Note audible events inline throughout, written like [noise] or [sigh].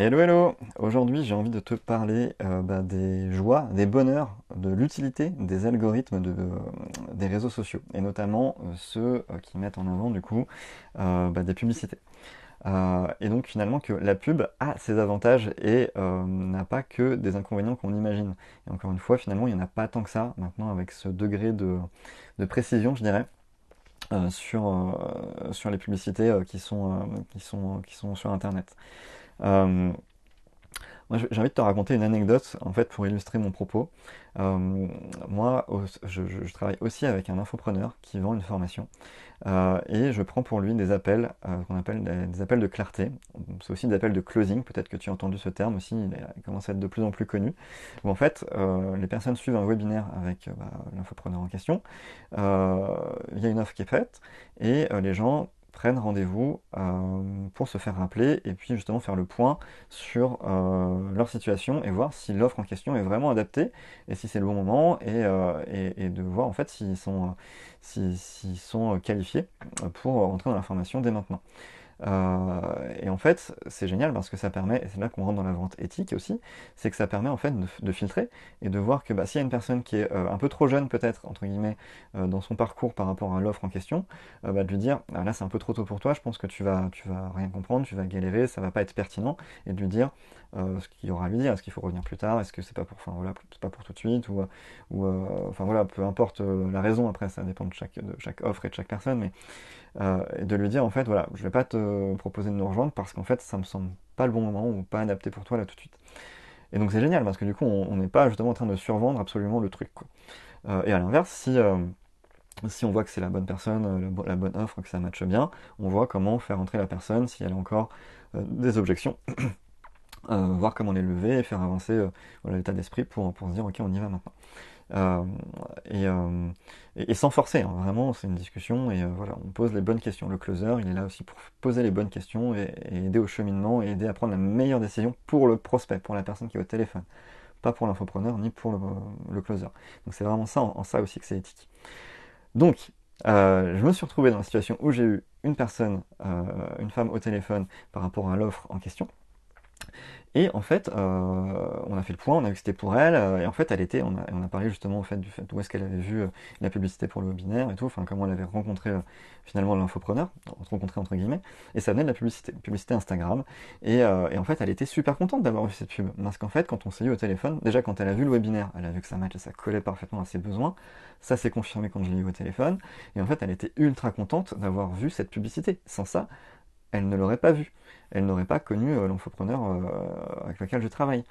Hello hello Aujourd'hui j'ai envie de te parler euh, bah, des joies, des bonheurs, de l'utilité des algorithmes euh, des réseaux sociaux et notamment euh, ceux qui mettent en avant du coup bah, des publicités. et donc finalement que la pub a ses avantages et n'a pas que des inconvénients qu'on imagine. Et encore une fois finalement il n'y en a pas tant que ça maintenant avec ce degré de, de précision je dirais. sur, sur les publicités qui, sont, qui, sont, qui sont sur internet. Euh, moi, j'ai envie de te raconter une anecdote en fait pour illustrer mon propos. Euh, moi, je, travaille aussi avec un infopreneur qui vend une formation euh, et je prends pour lui des appels qu'on appelle des, appels de clarté. C'est aussi des appels de closing. Peut-être que tu as entendu ce terme aussi. Il, commence à être de plus en plus connu. En fait, les personnes suivent un webinaire avec bah, l'infopreneur en question. Il y a une offre qui est faite et les gens prennent rendez-vous euh, pour se faire rappeler et puis justement faire le point sur euh, leur situation et voir si l'offre en question est vraiment adaptée et si c'est le bon moment et, euh, de voir en fait s'ils sont, sont qualifiés pour rentrer dans la formation dès maintenant. Euh, et en fait, c'est génial parce que ça permet, et c'est là qu'on rentre dans la vente éthique aussi, c'est que ça permet en fait de, filtrer et de voir que bah, s'il y a une personne qui est euh, un peu trop jeune peut-être, entre guillemets, euh, dans son parcours par rapport à l'offre en question, bah, de lui dire, ah, là c'est un peu trop tôt pour toi, je pense que tu vas, tu vas rien comprendre, tu vas galérer, ça va pas être pertinent, et de lui dire ce qu'il y aura à lui dire, est-ce qu'il faut revenir plus tard, est-ce que c'est pas pour, enfin voilà, pas pour tout de suite, ou, ou enfin voilà, peu importe la raison, après ça dépend de chaque, de chaque offre et de chaque personne, mais et de lui dire en fait voilà je vais pas te proposer de nous rejoindre parce qu'en fait ça me semble pas le bon moment ou pas adapté pour toi là tout de suite et donc c'est génial parce que du coup on n'est pas justement en train de survendre absolument le truc quoi. Euh, et à l'inverse si euh, si on voit que c'est la bonne personne, la bonne offre, que ça matche bien, on voit comment faire entrer la personne si elle a encore des objections, [clears throat] voir comment les lever et faire avancer l'état d'esprit pour, pour se dire ok on y va maintenant. Euh, euh, et, sans forcer, hein, vraiment, c'est une discussion et euh, voilà, on pose les bonnes questions. Le closer, il est là aussi pour poser les bonnes questions et, aider au cheminement et aider à prendre la meilleure décision pour le prospect, pour la personne qui est au téléphone, pas pour l'infopreneur ni pour le, closer. Donc c'est vraiment ça, en, ça aussi que c'est éthique. Donc, je me suis retrouvé dans la situation où j'ai eu une personne, une femme au téléphone par rapport à l'offre en question. Et en fait, euh, on a fait le point, on a vu que c'était pour elle, euh, et en fait, elle était, on a, on a parlé justement au fait du fait où est-ce qu'elle avait vu euh, la publicité pour le webinaire et tout, enfin comment elle avait rencontré finalement l'infopreneur, rencontré entre guillemets, et ça venait de la publicité, publicité Instagram, et, en fait, elle était super contente d'avoir vu cette pub, parce qu'en fait, quand on s'est eu au téléphone, déjà quand elle a vu le webinaire, elle a vu que ça match et ça collait parfaitement à ses besoins, ça s'est confirmé quand je l'ai eu au téléphone, et en fait, elle était ultra contente d'avoir vu cette publicité. Sans ça, elle ne l'aurait pas vu. Elle n'aurait pas connu euh, l'entrepreneur euh, avec lequel je travaille.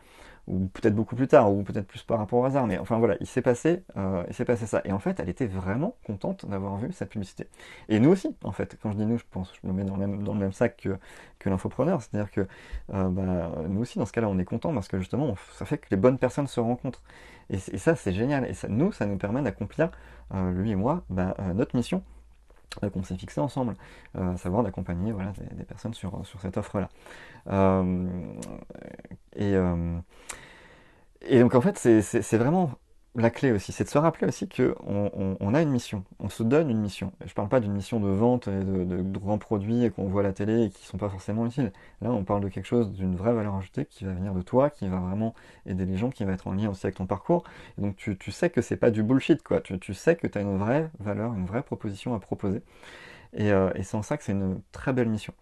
Ou peut-être beaucoup plus tard, ou peut-être plus par rapport au hasard. Mais enfin voilà, il s'est passé, euh, il s'est passé ça. Et en fait, elle était vraiment contente d'avoir vu cette publicité. Et nous aussi, en fait. Quand je dis nous, je pense, je me mets dans le même, sac que, que l'infopreneur. C'est-à-dire que bah, nous aussi, dans ce cas-là, on est content parce que justement, ça fait que les bonnes personnes se rencontrent. Et, ça, c'est génial. Et ça, nous, ça nous permet d'accomplir, lui et moi, bah, notre mission qu'on s'est fixé ensemble, euh, à savoir d'accompagner voilà, des, personnes sur, cette offre-là. Euh, et donc en fait, c'est vraiment la clé aussi, c'est de se rappeler aussi qu'on on, a une mission, on se donne une mission. Je ne parle pas d'une mission de vente et de, grands produits qu'on voit à la télé et qui ne sont pas forcément utiles. Là, on parle de quelque chose, d'une vraie valeur ajoutée qui va venir de toi, qui va vraiment aider les gens, qui va être en lien aussi avec ton parcours. Et donc tu, sais que c'est pas du bullshit, quoi. Tu, sais que tu as une vraie valeur, une vraie proposition à proposer. Et, euh, c'est en ça que c'est une très belle mission.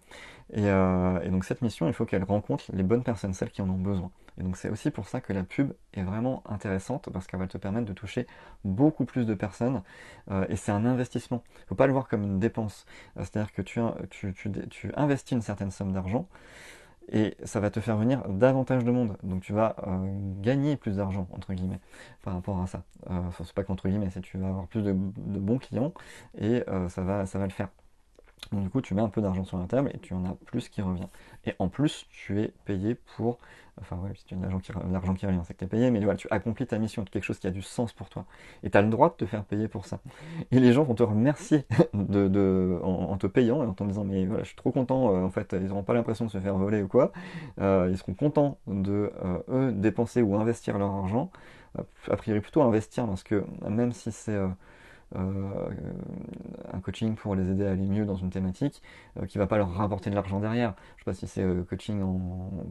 Euh, et, donc cette mission, il faut qu'elle rencontre les bonnes personnes, celles qui en ont besoin. Et donc c'est aussi pour ça que la pub est vraiment intéressante parce qu'elle va te permettre de toucher beaucoup plus de personnes euh, et c'est un investissement. Il ne faut pas le voir comme une dépense. Euh, c'est-à-dire que tu, tu, investis une certaine somme d'argent et ça va te faire venir davantage de monde. Donc tu vas gagner plus d'argent, entre guillemets, par rapport à ça. Enfin, c'est pas qu'entre guillemets, c'est tu vas avoir plus de, bons clients et ça, va, ça va le faire. Donc du coup, tu mets un peu d'argent sur la table et tu en as plus qui revient. Et en plus, tu es payé pour... Enfin ouais, si tu as de l'argent qui, revient, c'est que tu es payé, mais voilà, tu accomplis ta mission, quelque chose qui a du sens pour toi. Et tu as le droit de te faire payer pour ça. Et les gens vont te remercier [laughs] de, en, te payant et en te disant, mais voilà, je suis trop content, euh, en fait, ils n'auront pas l'impression de se faire voler ou quoi. Euh, ils seront contents de, euh, eux, dépenser ou investir leur argent. A priori plutôt investir parce que même si c'est un coaching pour les aider à aller mieux dans une thématique qui va pas leur rapporter de l'argent derrière. Je sais pas si c'est coaching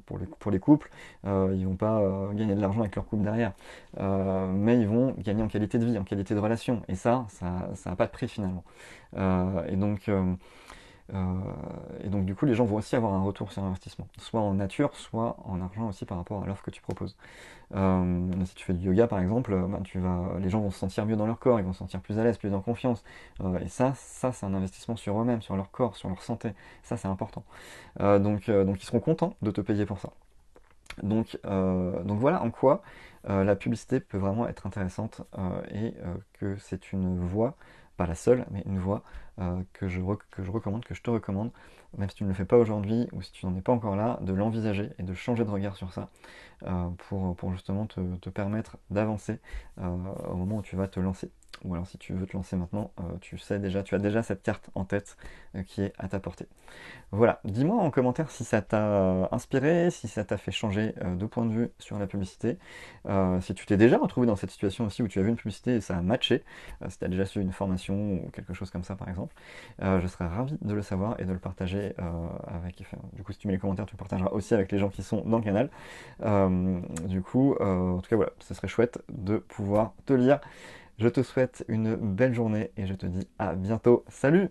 pour, les, pour les couples, ils vont pas gagner de l'argent avec leur couple derrière, mais ils vont gagner en qualité de vie, en qualité de relation. Et ça, ça n'a pas de prix finalement. et donc euh, et donc du coup, les gens vont aussi avoir un retour sur investissement, soit en nature, soit en argent aussi par rapport à l'offre que tu proposes. Euh, si tu fais du yoga par exemple, ben, tu vas, les gens vont se sentir mieux dans leur corps, ils vont se sentir plus à l'aise, plus en confiance. Euh, et ça, ça c'est un investissement sur eux-mêmes, sur leur corps, sur leur santé. Ça c'est important. donc, donc ils seront contents de te payer pour ça. Donc, donc voilà en quoi la publicité peut vraiment être intéressante et que c'est une voie pas la seule, mais une voie euh, que, je recommande, que je te recommande, même si tu ne le fais pas aujourd'hui ou si tu n'en es pas encore là, de l'envisager et de changer de regard sur ça euh, pour, pour, justement te, permettre d'avancer euh, au moment où tu vas te lancer ou alors si tu veux te lancer maintenant, euh, tu sais déjà, tu as déjà cette carte en tête euh, qui est à ta portée. Voilà, dis-moi en commentaire si ça t'a euh, inspiré, si ça t'a fait changer de point de vue sur la publicité, si tu t'es déjà retrouvé dans cette situation aussi où tu as vu une publicité et ça a matché, si tu as déjà suivi une formation ou quelque chose comme ça par exemple, je serais ravi de le savoir et de le partager avec, du coup si tu mets les commentaires, tu le partageras aussi avec les gens qui sont dans le canal. du coup, en tout cas voilà, ce serait chouette de pouvoir te lire. Je te souhaite une belle journée et je te dis à bientôt. Salut